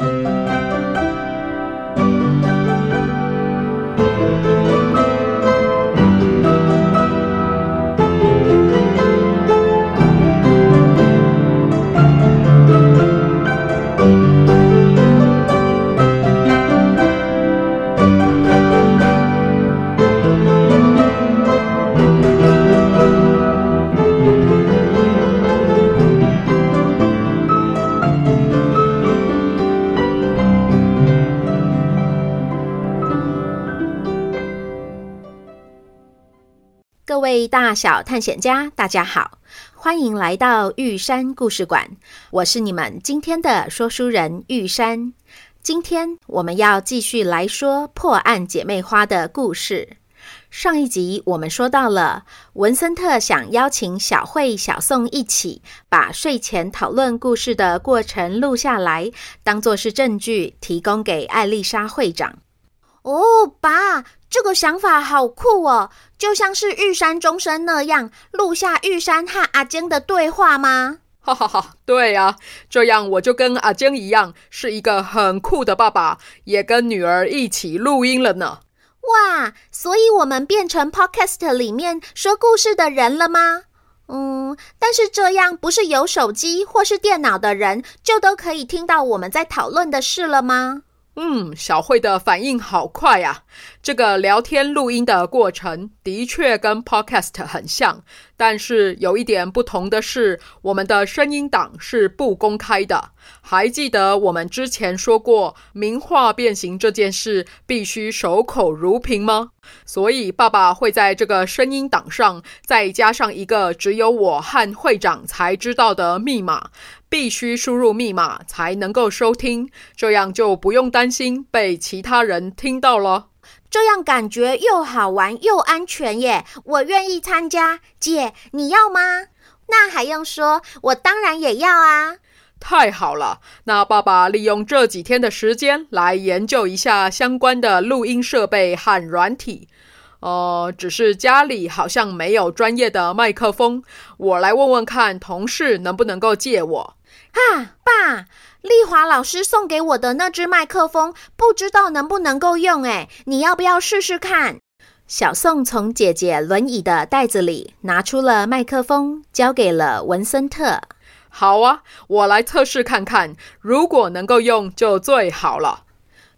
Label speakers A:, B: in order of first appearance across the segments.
A: 各大小探险家，大家好，欢迎来到玉山故事馆。我是你们今天的说书人玉山。今天我们要继续来说破案姐妹花的故事。上一集我们说到了文森特想邀请小慧、小宋一起把睡前讨论故事的过程录下来，当作是证据，提供给艾丽莎会长。
B: 哦，爸。这个想法好酷哦，就像是玉山钟声那样录下玉山和阿坚的对话吗？
C: 哈哈哈，对呀，这样我就跟阿坚一样，是一个很酷的爸爸，也跟女儿一起录音了呢。
B: 哇，所以我们变成 Podcast 里面说故事的人了吗？嗯，但是这样不是有手机或是电脑的人就都可以听到我们在讨论的事了吗？
C: 嗯，小慧的反应好快呀！这个聊天录音的过程的确跟 Podcast 很像，但是有一点不同的是，我们的声音档是不公开的。还记得我们之前说过，名画变形这件事必须守口如瓶吗？所以爸爸会在这个声音档上再加上一个只有我和会长才知道的密码。必须输入密码才能够收听，这样就不用担心被其他人听到了。
B: 这样感觉又好玩又安全耶！我愿意参加。姐，你要吗？那还用说，我当然也要啊！
C: 太好了，那爸爸利用这几天的时间来研究一下相关的录音设备和软体。呃，只是家里好像没有专业的麦克风，我来问问看同事能不能够借我。
B: 啊，爸，丽华老师送给我的那只麦克风，不知道能不能够用？哎，你要不要试试看？
A: 小宋从姐姐轮椅的袋子里拿出了麦克风，交给了文森特。
C: 好啊，我来测试看看，如果能够用就最好了。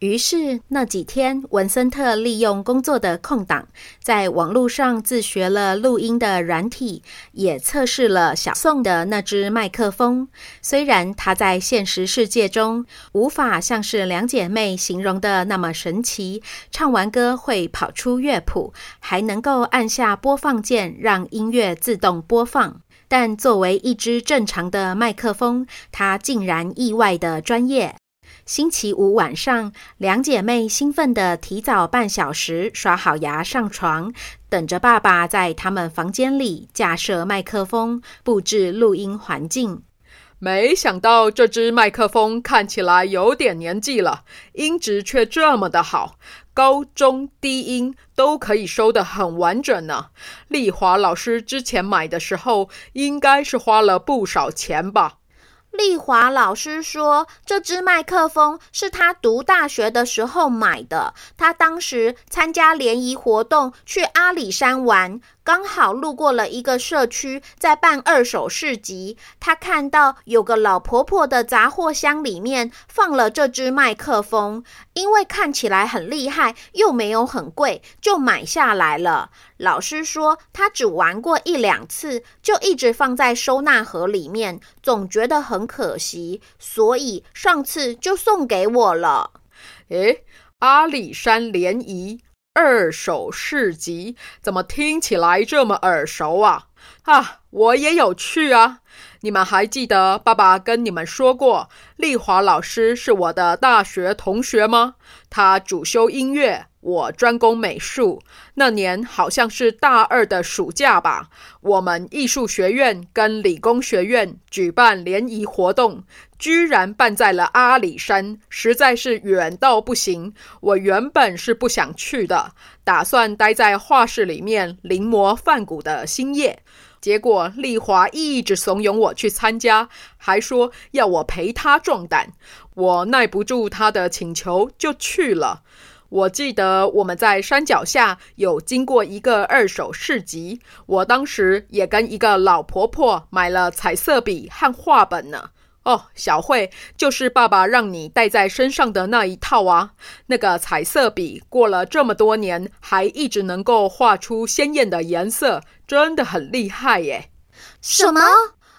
A: 于是那几天，文森特利用工作的空档，在网络上自学了录音的软体，也测试了小宋的那只麦克风。虽然它在现实世界中无法像是两姐妹形容的那么神奇，唱完歌会跑出乐谱，还能够按下播放键让音乐自动播放，但作为一只正常的麦克风，它竟然意外的专业。星期五晚上，两姐妹兴奋地提早半小时刷好牙上床，等着爸爸在他们房间里架设麦克风，布置录音环境。
C: 没想到这只麦克风看起来有点年纪了，音质却这么的好，高中低音都可以收得很完整呢。丽华老师之前买的时候，应该是花了不少钱吧。
B: 丽华老师说：“这支麦克风是他读大学的时候买的。他当时参加联谊活动，去阿里山玩。”刚好路过了一个社区，在办二手市集，他看到有个老婆婆的杂货箱里面放了这只麦克风，因为看起来很厉害，又没有很贵，就买下来了。老师说他只玩过一两次，就一直放在收纳盒里面，总觉得很可惜，所以上次就送给我了。
C: 诶，阿里山联谊。二手市集怎么听起来这么耳熟啊？啊，我也有去啊！你们还记得爸爸跟你们说过，丽华老师是我的大学同学吗？他主修音乐，我专攻美术。那年好像是大二的暑假吧，我们艺术学院跟理工学院举办联谊活动。居然办在了阿里山，实在是远到不行。我原本是不想去的，打算待在画室里面临摹梵谷的星夜。结果丽华一直怂恿我去参加，还说要我陪她壮胆。我耐不住她的请求，就去了。我记得我们在山脚下有经过一个二手市集，我当时也跟一个老婆婆买了彩色笔和画本呢。哦，小慧，就是爸爸让你带在身上的那一套啊！那个彩色笔过了这么多年，还一直能够画出鲜艳的颜色，真的很厉害耶！
B: 什么？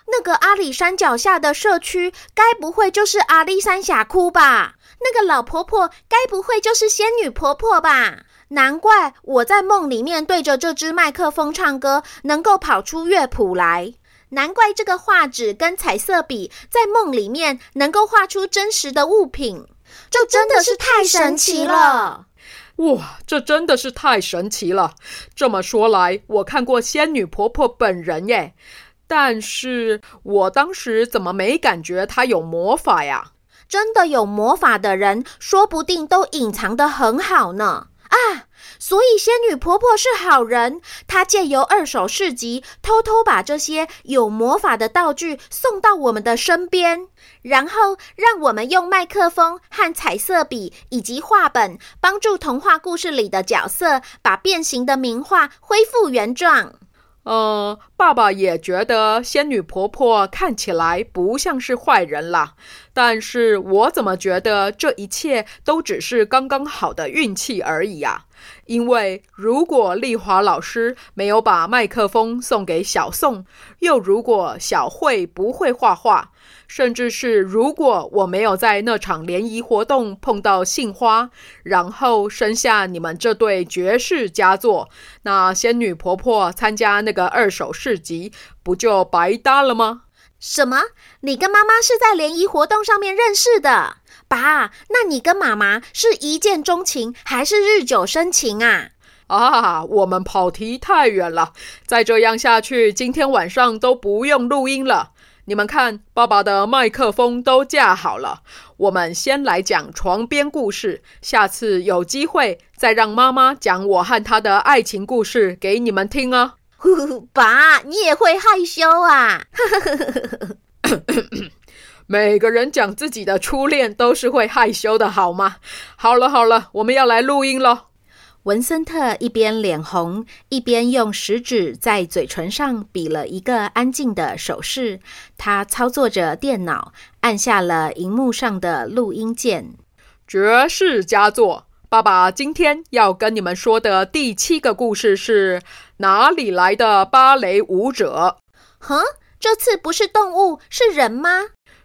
B: 那个阿里山脚下的社区，该不会就是阿里山峡谷吧？那个老婆婆，该不会就是仙女婆婆吧？难怪我在梦里面对着这只麦克风唱歌，能够跑出乐谱来。难怪这个画纸跟彩色笔在梦里面能够画出真实的物品，这真的是太神奇了！
C: 哇，这真的是太神奇了！这么说来，我看过仙女婆婆本人耶，但是我当时怎么没感觉他有魔法呀？
B: 真的有魔法的人，说不定都隐藏得很好呢。啊！所以仙女婆婆是好人，她借由二手市集偷偷把这些有魔法的道具送到我们的身边，然后让我们用麦克风和彩色笔以及画本，帮助童话故事里的角色把变形的名画恢复原状。
C: 嗯，爸爸也觉得仙女婆婆看起来不像是坏人啦，但是我怎么觉得这一切都只是刚刚好的运气而已啊？因为如果丽华老师没有把麦克风送给小宋，又如果小慧不会画画，甚至是如果我没有在那场联谊活动碰到杏花，然后生下你们这对绝世佳作，那仙女婆婆参加那个二手市集，不就白搭了吗？
B: 什么？你跟妈妈是在联谊活动上面认识的？爸，那你跟妈妈是一见钟情还是日久生情啊？
C: 啊，我们跑题太远了，再这样下去，今天晚上都不用录音了。你们看，爸爸的麦克风都架好了，我们先来讲床边故事，下次有机会再让妈妈讲我和她的爱情故事给你们听啊。
B: 呼呼，爸，你也会害羞啊？
C: 每个人讲自己的初恋都是会害羞的，好吗？好了好了，我们要来录音了。
A: 文森特一边脸红，一边用食指在嘴唇上比了一个安静的手势。他操作着电脑，按下了荧幕上的录音键。
C: 绝世佳作！爸爸今天要跟你们说的第七个故事是哪里来的芭蕾舞者？
B: 哼，这次不是动物，是人吗？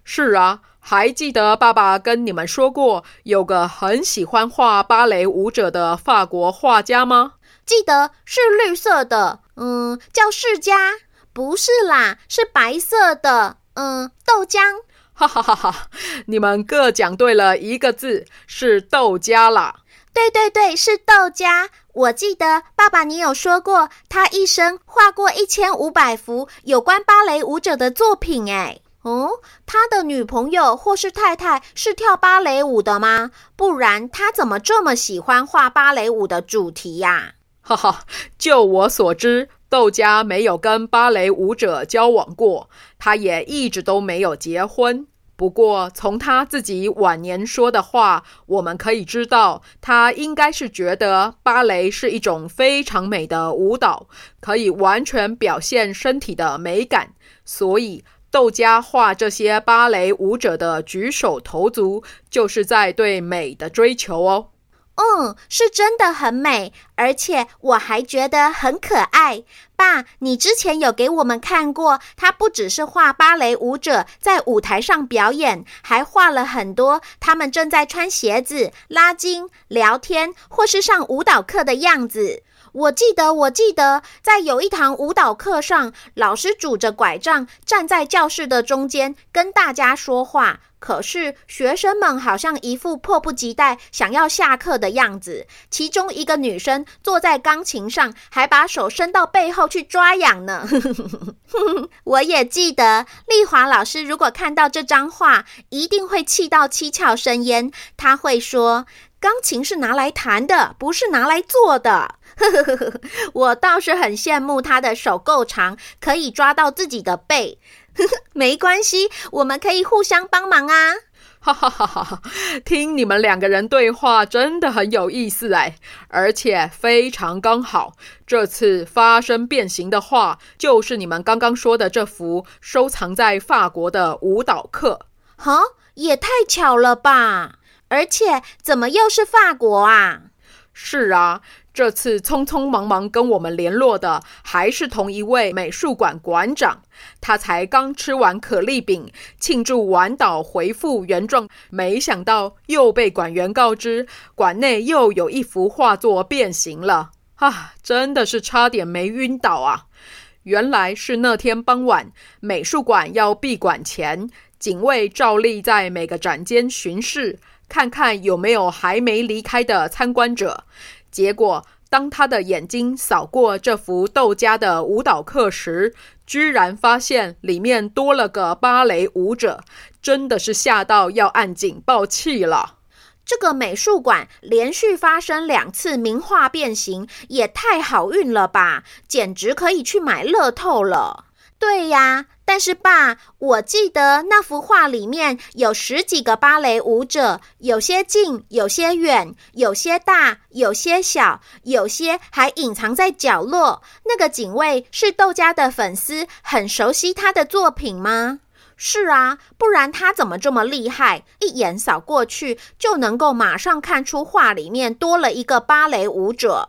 C: 是啊，还记得爸爸跟你们说过，有个很喜欢画芭蕾舞者的法国画家吗？
B: 记得是绿色的，嗯，叫世家。不是啦，是白色的，嗯，豆浆。
C: 哈哈哈哈！你们各讲对了一个字，是豆家啦。
B: 对对对，是豆家。我记得爸爸你有说过，他一生画过一千五百幅有关芭蕾舞者的作品，诶。哦，他的女朋友或是太太是跳芭蕾舞的吗？不然他怎么这么喜欢画芭蕾舞的主题呀？
C: 哈哈，就我所知，窦家没有跟芭蕾舞者交往过，他也一直都没有结婚。不过从他自己晚年说的话，我们可以知道，他应该是觉得芭蕾是一种非常美的舞蹈，可以完全表现身体的美感，所以。豆家画这些芭蕾舞者的举手投足，就是在对美的追求哦。
B: 嗯，是真的很美，而且我还觉得很可爱。爸，你之前有给我们看过，他不只是画芭蕾舞者在舞台上表演，还画了很多他们正在穿鞋子、拉筋、聊天或是上舞蹈课的样子。我记得，我记得，在有一堂舞蹈课上，老师拄着拐杖站在教室的中间，跟大家说话。可是学生们好像一副迫不及待想要下课的样子。其中一个女生坐在钢琴上，还把手伸到背后去抓痒呢。我也记得，丽华老师如果看到这张画，一定会气到七窍生烟。他会说：“钢琴是拿来弹的，不是拿来做的。”，我倒是很羡慕他的手够长，可以抓到自己的背。没关系，我们可以互相帮忙啊！
C: 哈哈哈哈！听你们两个人对话真的很有意思哎，而且非常刚好。这次发生变形的画，就是你们刚刚说的这幅收藏在法国的舞蹈课。
B: 哈，也太巧了吧！而且怎么又是法国啊？
C: 是啊。这次匆匆忙忙跟我们联络的还是同一位美术馆馆长，他才刚吃完可丽饼庆祝晚岛恢复原状，没想到又被馆员告知馆内又有一幅画作变形了啊！真的是差点没晕倒啊！原来是那天傍晚，美术馆要闭馆前，警卫照例在每个展间巡视，看看有没有还没离开的参观者。结果，当他的眼睛扫过这幅窦家的舞蹈课时，居然发现里面多了个芭蕾舞者，真的是吓到要按警报器了。
B: 这个美术馆连续发生两次名画变形，也太好运了吧！简直可以去买乐透了。对呀。但是爸，我记得那幅画里面有十几个芭蕾舞者，有些近，有些远，有些大，有些小，有些还隐藏在角落。那个警卫是窦家的粉丝，很熟悉他的作品吗？是啊，不然他怎么这么厉害？一眼扫过去就能够马上看出画里面多了一个芭蕾舞者。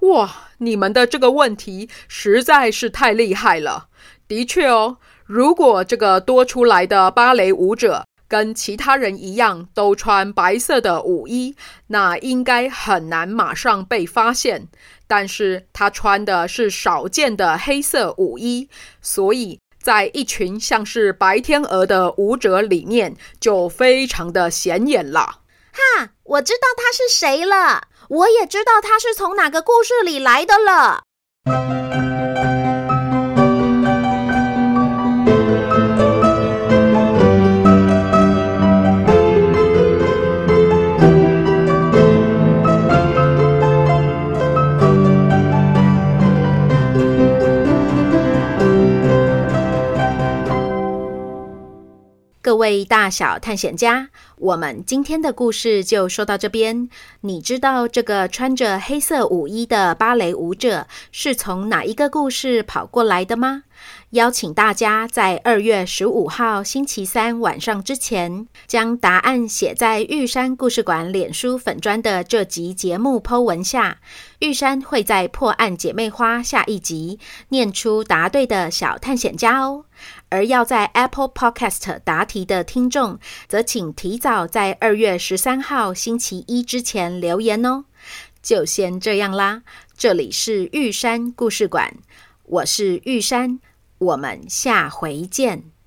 C: 哇，你们的这个问题实在是太厉害了。的确哦。如果这个多出来的芭蕾舞者跟其他人一样都穿白色的舞衣，那应该很难马上被发现。但是他穿的是少见的黑色舞衣，所以在一群像是白天鹅的舞者里面就非常的显眼了。
B: 哈，我知道他是谁了，我也知道他是从哪个故事里来的了。
A: 位大小探险家，我们今天的故事就说到这边。你知道这个穿着黑色舞衣的芭蕾舞者是从哪一个故事跑过来的吗？邀请大家在二月十五号星期三晚上之前，将答案写在玉山故事馆脸书粉砖的这集节目剖文下。玉山会在破案姐妹花下一集念出答对的小探险家哦。而要在 Apple Podcast 答题的听众，则请提早在二月十三号星期一之前留言哦。就先这样啦，这里是玉山故事馆，我是玉山，我们下回见。